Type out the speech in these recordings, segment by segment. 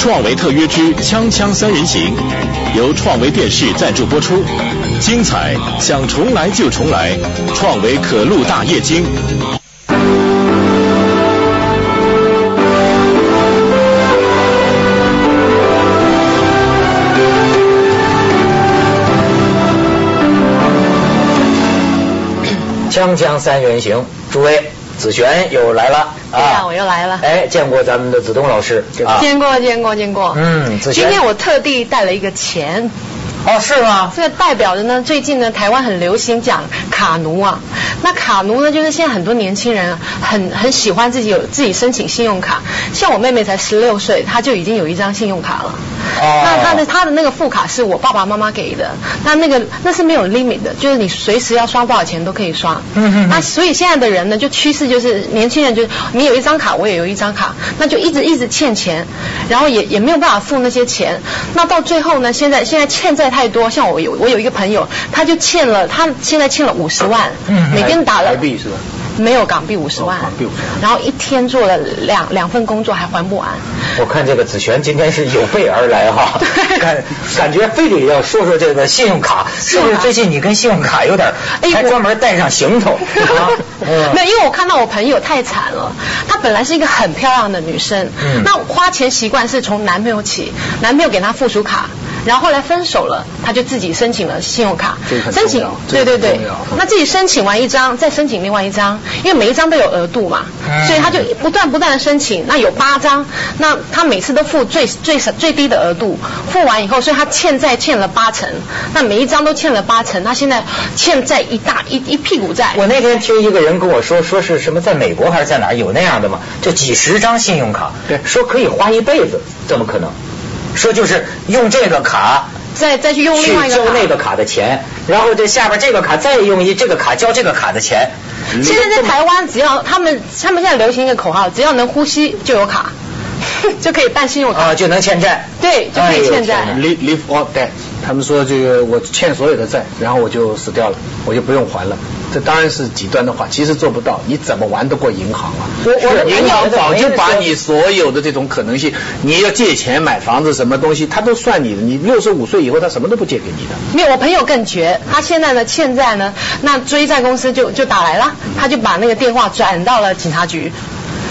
创维特约之《锵锵三人行》由创维电视赞助播出，精彩想重来就重来，创维可露大液晶。锵锵三人行，诸位，子璇又来了对啊，我又来了。哎，见过咱们的子东老师啊？见过，见过，见过。嗯，今天我特地带了一个钱，哦，是吗？这个代表着呢，最近呢，台湾很流行讲卡奴啊。那卡奴呢，就是现在很多年轻人啊，很很喜欢自己有自己申请信用卡。像我妹妹才十六岁，她就已经有一张信用卡了。哦那他的他的那个副卡是我爸爸妈妈给的，那那个那是没有 limit 的，就是你随时要刷多少钱都可以刷。嗯嗯嗯那所以现在的人呢，就趋势就是年轻人就是你有一张卡，我也有一张卡，那就一直一直欠钱，然后也也没有办法付那些钱。那到最后呢，现在现在欠债太多，像我有我有一个朋友，他就欠了，他现在欠了五十万，嗯每天打了台币是吧？没有港币五十万，哦港币50万。然后一天做了两两份工作还还不完。我看这个子璇今天是有备而来哈，对。感感觉非得要说说这个信用卡，是不是最近你跟信用卡有点，还专门带上行头。没有，因为我看到我朋友太惨了。她本来是一个很漂亮的女生，嗯。那花钱习惯是从男朋友起，男朋友给她附属卡，然后后来分手了，他就自己申请了信用卡申请对对对那自己申请完一张，再申请另外一张，因为每一张都有额度嘛，嗯所以他就不断不断的申请，那有八张，那他每次都付最最少最低的额度，付完以后，所以他欠债欠了八成，那每一张都欠了八成，他现在欠债一大一一屁股债。我那天听一个人跟我说，说是什么在美国还是在哪有那样的吗？就几十张信用卡，对说可以花一辈子，怎么可能？说就是用这个卡再再去用另外一个卡交那个卡的钱，然后这下边这个卡再用一这个卡交这个卡的钱。现在在台湾，只要他们他们现在流行一个口号，只要能呼吸就有卡，就可以办信用卡。啊，就能欠债。对，就可以欠债。他们说这个我欠所有的债，然后我就死掉了，我就不用还了。这当然是极端的话，其实做不到，你怎么玩得过银行啊？我我的银行早就把你所有的这种可能性，你要借钱买房子什么东西，他都算你的。你六十五岁以后，他什么都不借给你的。没有，我朋友更绝，他现在呢欠债呢，那追债公司就就打来了，他就把那个电话转到了警察局。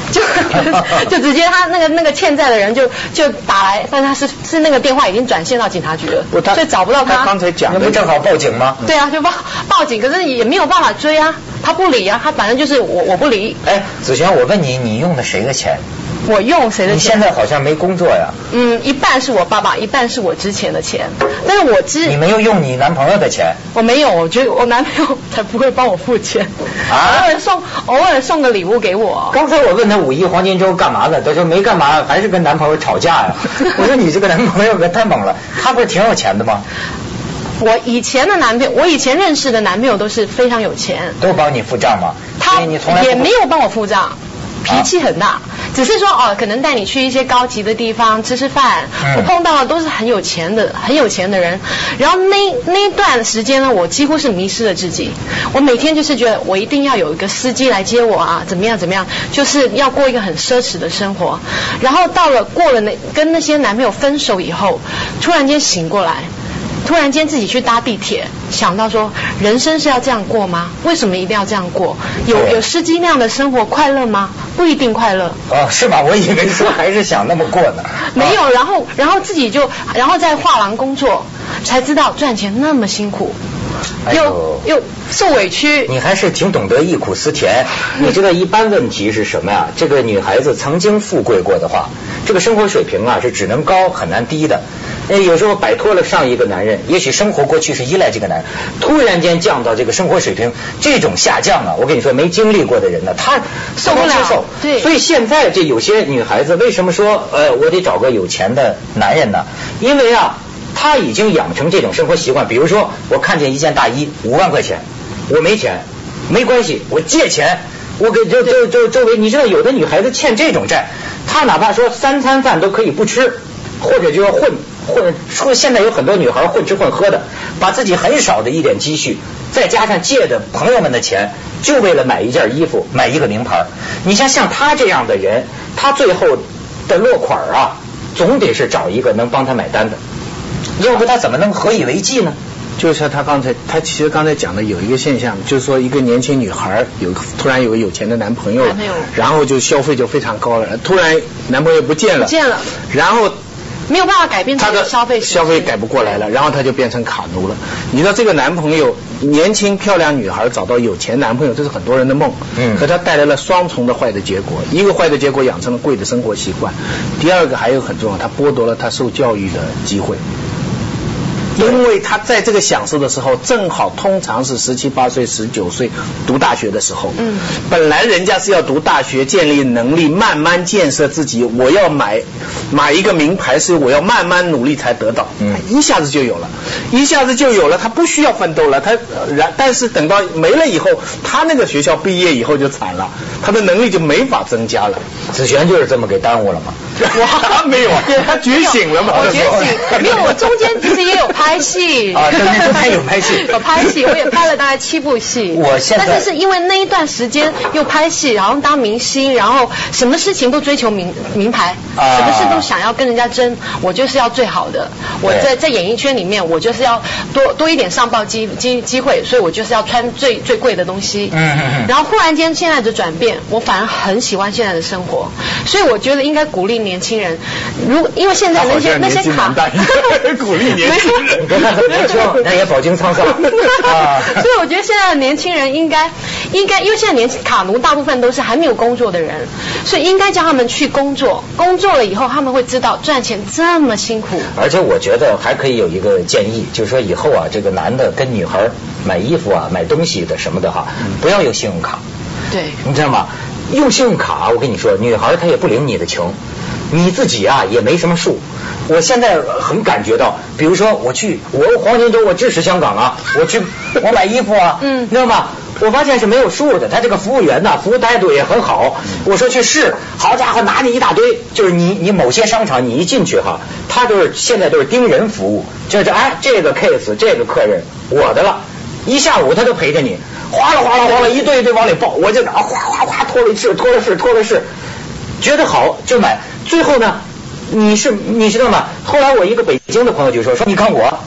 就就直接他那个那个欠债的人就就打来，但他是是那个电话已经转线到警察局了，不他所以找不到他刚才讲的那不正好报警吗？对啊，就报报警，可是也没有办法追啊，他不理啊，他反正就是我我不理，哎，子璇，我问你，你用的谁的钱？我用谁的钱？你现在好像没工作呀？嗯，一半是我爸爸，一半是我之前的钱，但是我之你没有用你男朋友的钱？我没有，我觉得我男朋友才不会帮我付钱，啊偶尔送偶尔送个礼物给我。刚才我问他五一黄金周干嘛了，他说没干嘛，还是跟男朋友吵架呀。我说你这个男朋友可太猛了，他不是挺有钱的吗？我以前的男朋友，我以前认识的男朋友都是非常有钱，都帮你付账吗？他也没有帮我付账。脾气很大，只是说哦，可能带你去一些高级的地方吃吃饭。嗯我碰到的都是很有钱的、很有钱的人。然后那那一段时间呢，我几乎是迷失了自己。我每天就是觉得我一定要有一个司机来接我啊，怎么样怎么样，就是要过一个很奢侈的生活。然后到了过了那跟那些男朋友分手以后，突然间醒过来。突然间自己去搭地铁，想到说人生是要这样过吗？为什么一定要这样过？有有司机那样的生活快乐吗？不一定快乐。哦，是吗？我以为说还是想那么过呢。没有，然后然后自己就然后在画廊工作，才知道赚钱那么辛苦，又又受委屈。你还是挺懂得忆苦思甜。你知道一般问题是什么呀？这个女孩子曾经富贵过的话，这个生活水平啊是只能高很难低的。呃，有时候摆脱了上一个男人，也许生活过去是依赖这个男人，突然间降到这个生活水平，这种下降啊，我跟你说，没经历过的人呢，他受不接受。对所以现在这有些女孩子为什么说呃我得找个有钱的男人呢？因为啊，她已经养成这种生活习惯。比如说，我看见一件大衣五万块钱，我没钱，没关系，我借钱，我给周周周周围，你知道有的女孩子欠这种债，她哪怕说三餐饭都可以不吃，或者就要混混，说现在有很多女孩混吃混喝的，把自己很少的一点积蓄，再加上借的朋友们的钱，就为了买一件衣服，买一个名牌。你像像她这样的人，她最后的落款啊。总得是找一个能帮他买单的，要不他怎么能何以为继呢？就像他刚才，他其实刚才讲的有一个现象，就是说一个年轻女孩有突然有个有钱的男朋友，然后就消费就非常高了，突然男朋友不见了，不见了，然后没有办法改变他的消费消费改不过来了，然后他就变成卡奴了。你知道这个男朋友年轻漂亮女孩找到有钱男朋友，这是很多人的梦，嗯，可他带来了双重的坏的结果，一个坏的结果养成了贵的生活习惯，第二个还有很重要，他剥夺了他受教育的机会。因为他在这个享受的时候，正好通常是十七八岁、十九岁读大学的时候。嗯。本来人家是要读大学，建立能力，慢慢建设自己。我要买买一个名牌，是我要慢慢努力才得到。嗯。一下子就有了，一下子就有了，他不需要奋斗了。他然，但是等到没了以后，他那个学校毕业以后就惨了，他的能力就没法增加了。子璇就是这么给耽误了吗？我没有，他觉醒了嘛？我觉醒，没有，我中间其实也有拍戏啊，对对对，有拍戏，有拍戏，我也拍了大概七部戏。我现在，但是是因为那一段时间又拍戏，然后当明星，然后什么事情都追求名名牌，什么事都想要跟人家争，我就是要最好的。我在在演艺圈里面，我就是要多多一点上报机机机会，所以我就是要穿最最贵的东西。嗯嗯嗯。然后忽然间现在的转变，我反而很喜欢现在的生活，所以我觉得应该鼓励你。年轻人，如果因为现在那些那些卡，鼓励年轻人，年轻那也饱经沧桑啊。所以我觉得现在的年轻人应该应该，因为现在年轻卡奴大部分都是还没有工作的人，所以应该叫他们去工作。工作了以后，他们会知道赚钱这么辛苦。而且我觉得还可以有一个建议，就是说以后啊，这个男的跟女孩买衣服啊、买东西的什么的哈，不要用信用卡。对，你知道吗？用信用卡，我跟你说，女孩她也不领你的情。你自己啊也没什么数，我现在很感觉到，比如说我去，我黄金周我支持香港啊，我去 我买衣服啊，嗯，知道吗？我发现是没有数的，他这个服务员呢，服务态度也很好。我说去试，好家伙，拿你一大堆，就是你你某些商场你一进去哈，他都是现在都是盯人服务，就是哎这个 case 这个客人我的了，一下午他都陪着你，哗啦哗啦哗啦一堆一堆往里抱，我就哗哗哗拖了试拖了试拖了试，觉得好就买。最后呢，你是你知道吗？后来我一个北京的朋友就说说，你看我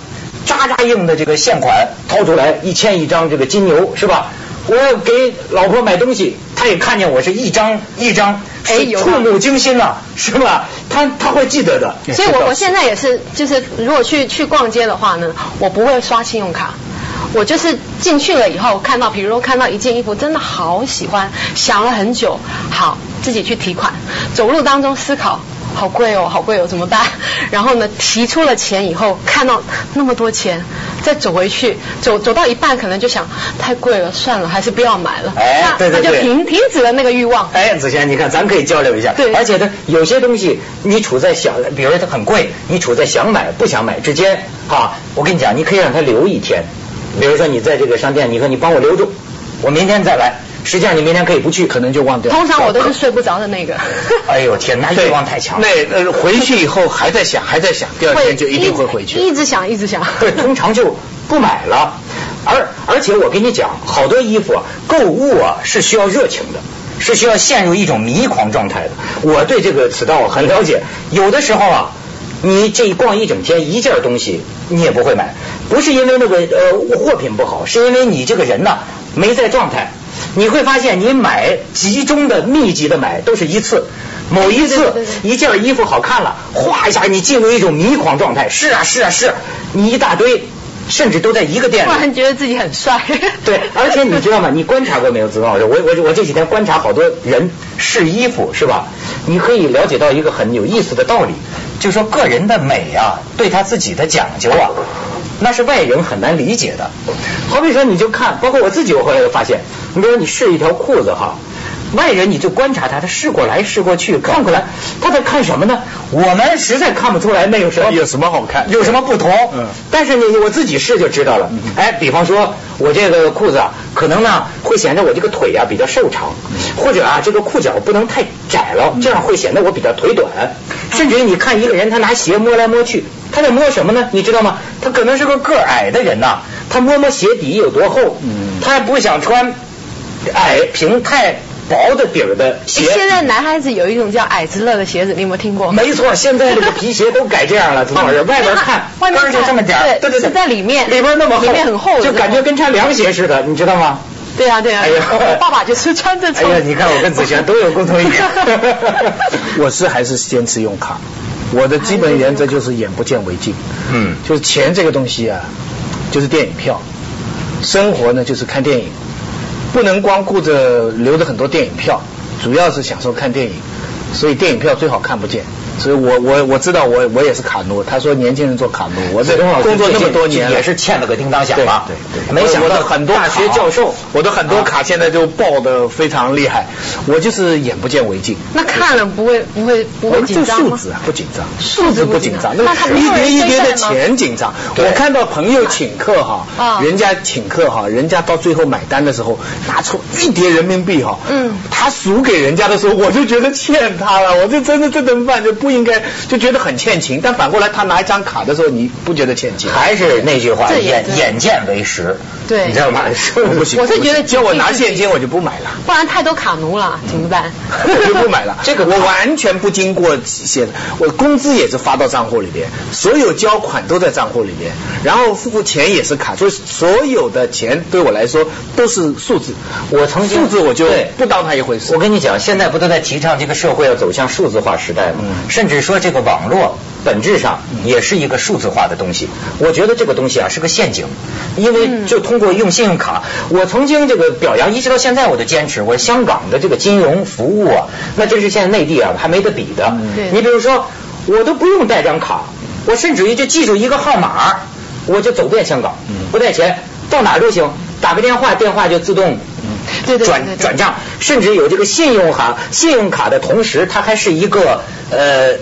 扎扎硬的这个现款掏出来一千一张这个金牛是吧？我给老婆买东西，她也看见我是一张一张，哎，触目惊心呐，是吧？她她会记得的。所以我我现在也是，就是如果去去逛街的话呢，我不会刷信用卡，我就是进去了以后看到，比如说看到一件衣服真的好喜欢，想了很久，好。自己去提款，走路当中思考，好贵哦，好贵哦，怎么办？然后呢，提出了钱以后，看到那么多钱，再走回去，走走到一半，可能就想太贵了，算了，还是不要买了。哎，对对对，那就停停止了那个欲望。哎，子贤，你看，咱可以交流一下。对。而且呢，有些东西你处在想，比如说它很贵，你处在想买不想买之间，哈，我跟你讲，你可以让它留一天。比如说你在这个商店，你说你帮我留住，我明天再来。实际上你明天可以不去，可能就忘掉。通常我都是睡不着的那个。哎呦天，那欲望太强。那呃回去以后还在想，还在想，第二天就一定会回去。一直想，一直想。对，通常就不买了。而而且我跟你讲，好多衣服啊，购物啊是需要热情的，是需要陷入一种迷狂状态的。我对这个此道很了解。有的时候啊，你这一逛一整天，一件东西你也不会买，不是因为那个呃货品不好，是因为你这个人呐没在状态。你会发现，你买集中的、密集的买都是一次，某一次一件衣服好看了，哗一下你进入一种迷狂状态。是啊，是啊，是，你一大堆，甚至都在一个店里。突然觉得自己很帅。对，而且你知道吗？你观察过没有，子老师？我我我这几天观察好多人试衣服，是吧？你可以了解到一个很有意思的道理，就是说个人的美啊，对他自己的讲究啊。那是外人很难理解的，好比说你就看，包括我自己，我后来就发现，你比如说你试一条裤子哈，外人你就观察他，他试过来试过去，看过来，他在看什么呢？我们实在看不出来那有什么有什么好看，有什么不同。嗯。但是你我自己试就知道了。哎，比方说我这个裤子啊，可能呢会显得我这个腿啊比较瘦长，或者啊这个裤脚不能太窄了，这样会显得我比较腿短。甚至于你看一个人，他拿鞋摸来摸去。他在摸什么呢？你知道吗？他可能是个个矮的人呐，他摸摸鞋底有多厚，他还不想穿矮平太薄的底儿的鞋。现在男孩子有一种叫矮子乐的鞋子，你有没有听过？没错，现在这个皮鞋都改这样了，老师，外边看外面就这么点儿，对对对，在里面，里边那么厚，里面很厚，就感觉跟穿凉鞋似的，你知道吗？对啊对啊，哎呀，爸爸就是穿着。哎呀，你看我跟子璇都有共同语言。我是还是坚持用卡，我的基本原则就是眼不见为净。嗯，就是钱这个东西啊，就是电影票，生活呢就是看电影，不能光顾着留着很多电影票，主要是享受看电影，所以电影票最好看不见。所以我我我知道我我也是卡奴，他说年轻人做卡奴，我这工作那么多年也是欠了个叮当响吧？对对，没想到很多大学教授，我的很多卡现在就爆的非常厉害，我就是眼不见为净。那看了不会不会不会紧张吗？数字啊不紧张，数字不紧张，那一叠一叠的钱紧张。我看到朋友请客哈，人家请客哈，人家到最后买单的时候拿出一叠人民币哈，嗯，他数给人家的时候，我就觉得欠他了，我就真的这顿饭就不应该就觉得。很欠情，但反过来他拿一张卡的时候，你不觉得欠情？还是那句话，眼眼见为实，对，你知道吗？不行，我是觉得叫我拿现金，我就不买了，不然太多卡奴了，怎么办？我就不买了。这个我完全不经过写的，我工资也是发到账户里边，所有交款都在账户里边，然后付钱也是卡，就是所有的钱对我来说都是数字。我曾经数字我就不当它一回事。我跟你讲，现在不都在提倡这个社会要走向数字化时代吗？甚至说这个网。络本质上也是一个数字化的东西，我觉得这个东西啊是个陷阱，因为就通过用信用卡，我曾经这个表扬，一直到现在我都坚持，我香港的这个金融服务啊，那真是现在内地啊还没得比的。你比如说，我都不用带张卡，我甚至于就记住一个号码，我就走遍香港，不带钱，到哪都行，打个电话，电话就自动转转账，甚至有这个信用卡，信用卡的同时，它还是一个呃。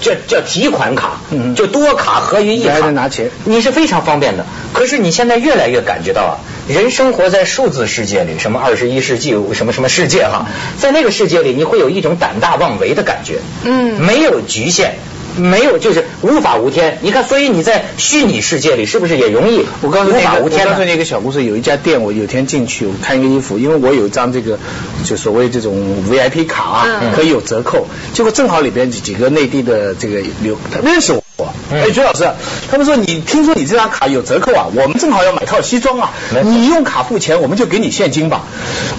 这叫提款卡，就多卡合于一卡，拿钱，你是非常方便的。可是你现在越来越感觉到啊，人生活在数字世界里，什么二十一世纪什么什么世界哈，在那个世界里，你会有一种胆大妄为的感觉，嗯，没有局限。没有，就是无法无天。你看，所以你在虚拟世界里是不是也容易？我告诉你，我告诉你一个小故事。有一家店，我有天进去，我看一个衣服，因为我有一张这个就所谓这种 VIP 卡啊，可以有折扣。结果正好里边几个内地的这个留认识我。哎，朱老师，他们说你听说你这张卡有折扣啊？我们正好要买套西装啊，你用卡付钱，我们就给你现金吧。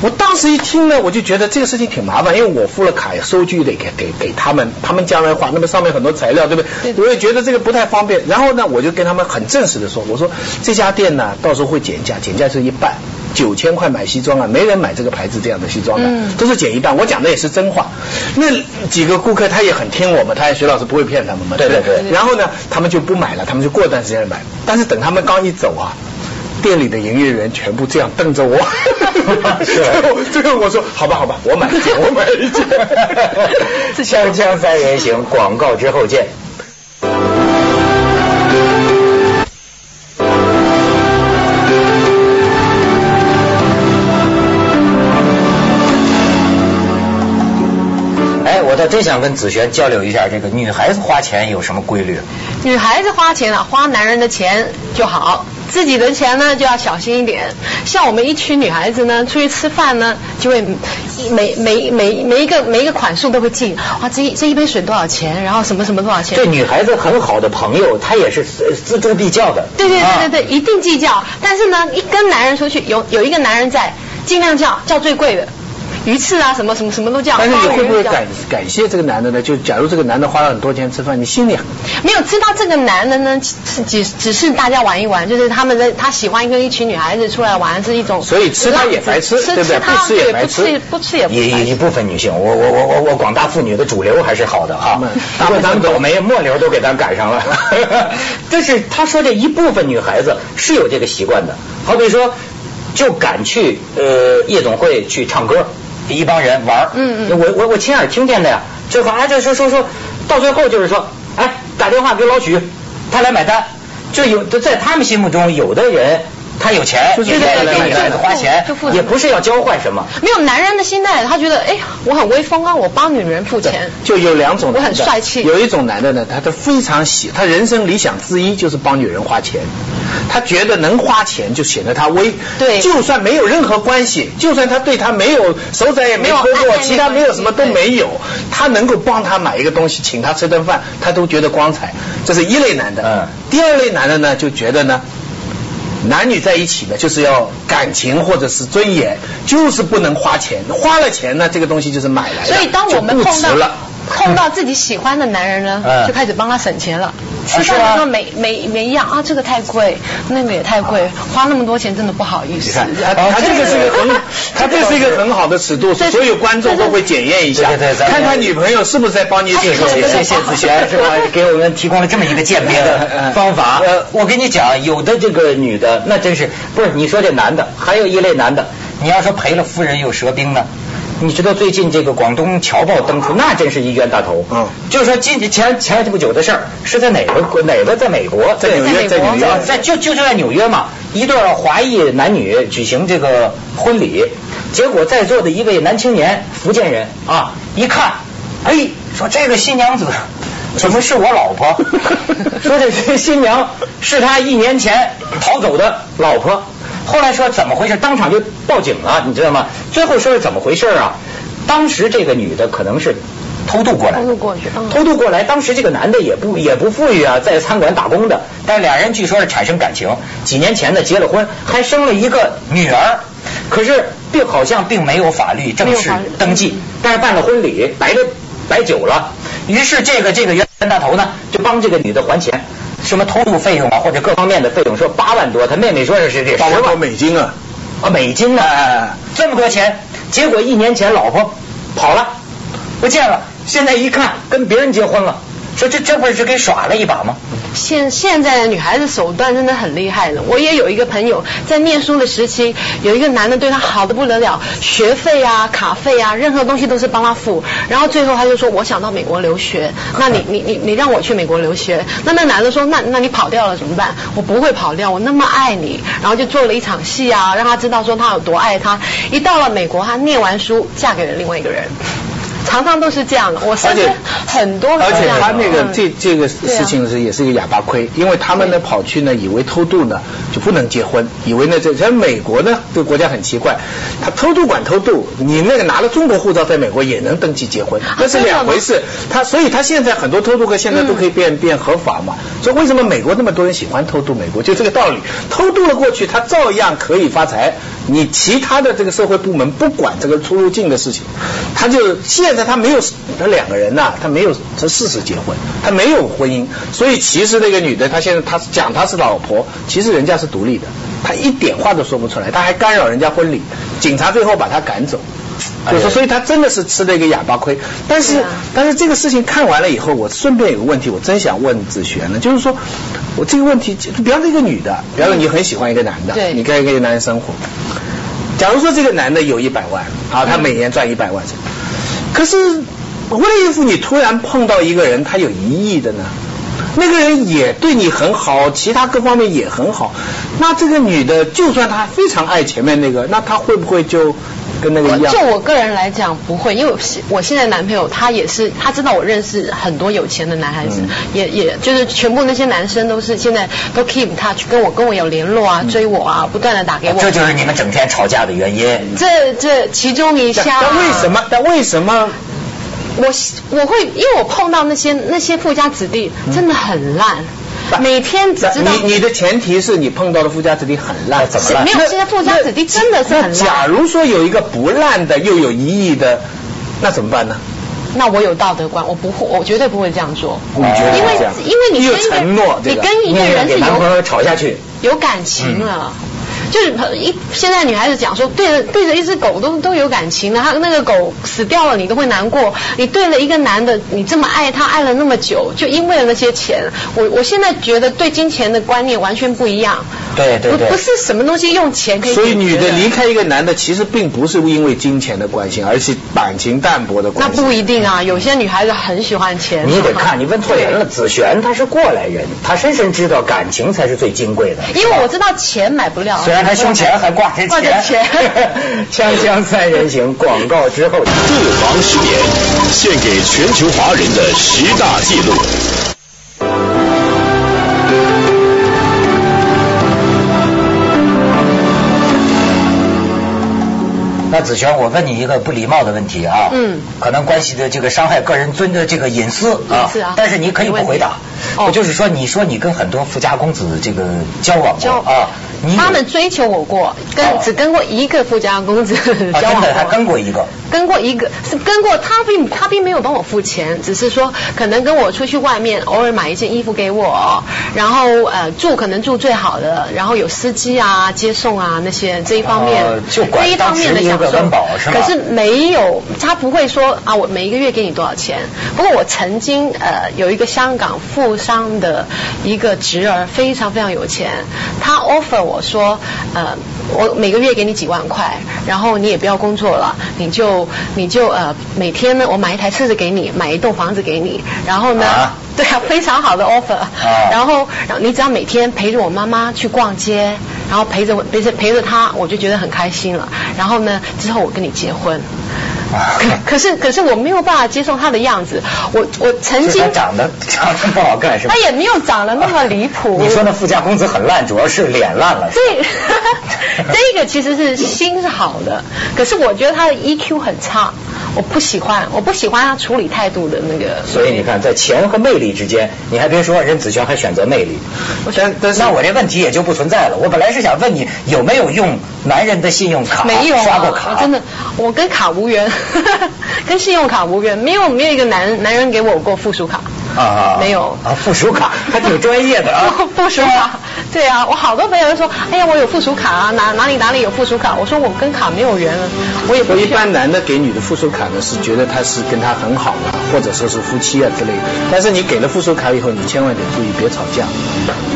我当时一听呢，我就觉得这个事情挺麻烦，因为我付了卡，收据得给给给他们，他们将来还，那么上面很多材料，对不对？我也觉得这个不太方便。然后呢，我就跟他们很正式的说，我说这家店呢，到时候会减价，减价是一半。九千块买西装啊，没人买这个牌子这样的西装的，都是减一半。我讲的也是真话。那几个顾客他也很听我们，他徐老师不会骗他们嘛？对对对。然后呢，他们就不买了，他们就过段时间买。但是等他们刚一走啊，店里的营业员全部这样瞪着我。最后最后我说好吧好吧，我买一件我买一件。锵锵三人行，广告之后见。我真想跟子璇交流一下，这个女孩子花钱有什么规律？女孩子花钱啊，花男人的钱就好，自己的钱呢就要小心一点。像我们一群女孩子呢，出去吃饭呢，就会每每每每一个每一个款数都会记，哇，这这一杯水多少钱？然后什么什么多少钱？对女孩子很好的朋友，她也是锱铢必较的。对对对对对，一定计较。但是呢，一跟男人出去，有有一个男人在，尽量叫叫最贵的。鱼翅啊，什么什么什么都叫。但是你会不会感感谢这个男的呢？就假如这个男的花了很多钱吃饭，你心里没有知道这个男的呢，是只只是大家玩一玩，就是他们的他喜欢跟一群女孩子出来玩是一种。所以吃他也白吃，对不对？不吃也白吃，不吃也一一部分女性，我我我我我广大妇女的主流还是好的哈。大部分倒霉末流都给咱赶上了。但是他说这一部分女孩子是有这个习惯的，好比说就敢去呃夜总会去唱歌。一帮人玩嗯嗯，我我我亲耳听见的呀，就反正就说说说到最后就是说，哎，打电话给老许，他来买单，就有在他们心目中，有的人他有钱，就是也愿意对对对给女孩子花钱，也不是要交换什么。没有男人的心态，他觉得哎，我很威风啊，我帮女人付钱。就有两种我很帅气有一种男的呢，他他非常喜，他人生理想之一就是帮女人花钱。他觉得能花钱就显得他威，对就算没有任何关系，就算他对他没有手仔也没没有抠过，其他没有什么都没有，他能够帮他买一个东西，请他吃顿饭，他都觉得光彩。这是一类男的。嗯第二类男的呢，就觉得呢。男女在一起呢，就是要感情或者是尊严，就是不能花钱。花了钱呢，这个东西就是买来的，所以当我们就不碰到值了。碰到自己喜欢的男人呢，嗯就开始帮他省钱了。吃饭的时候每每每一样啊，这个太贵，那个也太贵，花那么多钱真的不好意思。你看，他他这个是一个很，他这是一个很好的尺度，所有观众都会检验一下，看看女朋友是不是在帮你省钱。谢谢子璇是吧？给我们提供了这么一个鉴别的 方法。呃，我跟你讲，有的这个女的，那真是不是你说这男的，还有一类男的，你要说赔了夫人又折兵呢。你知道最近这个广东侨报登出，那真是一冤大头。嗯就是说今前前不久的事儿，是在哪个国哪个在美国，在纽约在在纽约在就就是在纽约嘛，一对华裔男女举行这个婚礼，结果在座的一位男青年，福建人啊，一看，哎，说这个新娘子 怎么是我老婆？说这新娘是他一年前逃走的老婆。后来说怎么回事，当场就报警了，你知道吗？最后说是怎么回事啊？当时这个女的可能是偷渡过来。的，偷渡过去嗯。偷渡过来，当时这个男的也不也不富裕啊，在餐馆打工的，但是俩人据说是产生感情，几年前呢结了婚，还生了一个女儿，可是并好像并没有法律正式登记，但是办了婚礼，摆了摆酒了，于是这个这个冤大头呢就帮这个女的还钱。什么通路费用啊，或者各方面的费用，说八万多，他妹妹说是是这十八万多美金啊！啊美金呢、哎这么多钱，结果一年前老婆跑了，不见了，现在一看跟别人结婚了，说这这不是给耍了一把吗？现现在的女孩子手段真的很厉害了。我也有一个朋友在念书的时期，有一个男的对她好的不得了，学费啊、卡费啊，任何东西都是帮她付。然后最后他就说：“我想到美国留学，那你你你你让我去美国留学。”那那男的说：“那那你跑掉了怎么办？我不会跑掉，我那么爱你。”然后就做了一场戏啊，让他知道说他有多爱他。一到了美国，他念完书嫁给了另外一个人。常常都是这样的，我身边很多而且他那个嗯。这这个事情是也是一个哑巴亏，因为他们呢跑去呢以为偷渡呢就不能结婚，以为呢这在美国呢这个国家很奇怪，他偷渡管偷渡，你那个拿了中国护照在美国也能登记结婚，那是两回事。他所以他现在很多偷渡客现在都可以变变合法嘛，所以为什么美国那么多人喜欢偷渡美国，就这个道理。偷渡了过去，他照样可以发财，你其他的这个社会部门不管这个出入境的事情，他就现在他没有他两个人呐、他没有这事实结婚，他没有婚姻，所以其实那个女的，她现在她讲她是老婆，其实人家是独立的，她一点话都说不出来，她还干扰人家婚礼，警察最后把她赶走。就是说，所以他真的是吃了一个哑巴亏。但是啊，但是这个事情看完了以后，我顺便有个问题，我真想问子璇呢，就是说，我这个问题，比方说一个女的，比方说你很喜欢一个男的，对你跟一个男人生活，假如说这个男的有一百万啊，他每年赚一百万，可是为了应付你突然碰到一个人，他有一亿的呢？那个人也对你很好，其他各方面也很好。那这个女的，就算她非常爱前面那个，那她会不会就跟那个一样？就我个人来讲不会，因为我现在男朋友他也是，他知道我认识很多有钱的男孩子，嗯也也就是全部那些男生都是现在都 keep touch，跟我跟我有联络啊，追我啊，不断的打给我。这就是你们整天吵架的原因。这这其中一但项。但为什么？但为什么？我我会，因为我碰到那些那些富家子弟真的很烂，每天只知道你你的前提是你碰到的富家子弟很烂，怎么烂没有现在富家子弟真的是很烂假。如说有一个不烂的，又有一亿的，那怎么办呢？那我有道德观，我不会，我绝对不会这样做。你觉得因为因为你跟一个你跟一个人是给男朋有友吵下去，有感情了。就是一现在女孩子讲说，对着对着一只狗都都有感情的，他那个狗死掉了你都会难过，你对了一个男的，你这么爱他爱了那么久，就因为了那些钱，我我现在觉得对金钱的观念完全不一样。对对对不不是什么东西用钱可以所以女的离开一个男的，其实并不是因为金钱的关系，而是感情淡薄的那关系。那不一定啊，有些女孩子很喜欢钱。你得看，你问错人了。子璇她是过来人，她深深知道感情才是最金贵的。因为我知道钱买不了。虽然他胸前还挂着挂着钱 锵锵三人行，广告之后。各房十年，献给全球华人的十大记录。那子璇，我问你一个不礼貌的问题啊，嗯可能关系的这个伤害个人尊的这个隐私啊隐私啊但是你可以不回答。哦我就是说，你说你跟很多富家公子这个交往过啊，他们追求我过，跟哦只跟过一个富家公子啊交往真的还。跟过一个。跟过一个是跟过，他并他并没有帮我付钱，只是说可能跟我出去外面偶尔买一件衣服给我，然后呃住可能住最好的，然后有司机啊接送啊那些这一方面、哦就管这一方面的享受可是没有他不会说啊我每一个月给你多少钱。不过我曾经呃有一个香港富商的一个侄儿非常非常有钱，他 offer 我说呃我每个月给你几万块，然后你也不要工作了，你就你就呃每天呢我买一台车子给你，买一栋房子给你，然后呢。啊 对啊，非常好的 offer。啊然后，然后你只要每天陪着我妈妈去逛街，然后陪着我陪着陪着她，我就觉得很开心了。然后呢，之后我跟你结婚。啊可可是可是我没有办法接受他的样子，我我曾经他长得长得不好看是吧？他也没有长得那么离谱。你说那富家公子很烂，主要是脸烂了。是吧这 这个其实是心是好的，可是我觉得他的 EQ 很差，我不喜欢，我不喜欢他处理态度的那个。所以你看，在钱和魅力之间，你还别说，任子璇还选择魅力。但但是那我这问题也就不存在了。我本来是想问你有没有用男人的信用卡没有啊刷过卡，我真的，我跟卡无缘，跟信用卡无缘，没有没有一个男男人给我过附属卡。啊 没有啊，附属卡 还挺专业的啊。附属卡，对啊，我好多朋友都说，哎呀，我有附属卡啊，哪哪里哪里有附属卡，我说我跟卡没有缘了，我也不一般男的给女的附属卡呢，是觉得他是跟他很好啊，或者说是夫妻啊之类的。但是你给了附属卡以后，你千万得注意别吵架。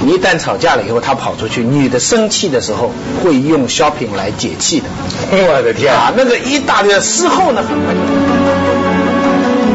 你一旦吵架了以后，他跑出去，女的生气的时候会用 shopping 来解气的。我的天啊，那个一大堆事后呢很快就。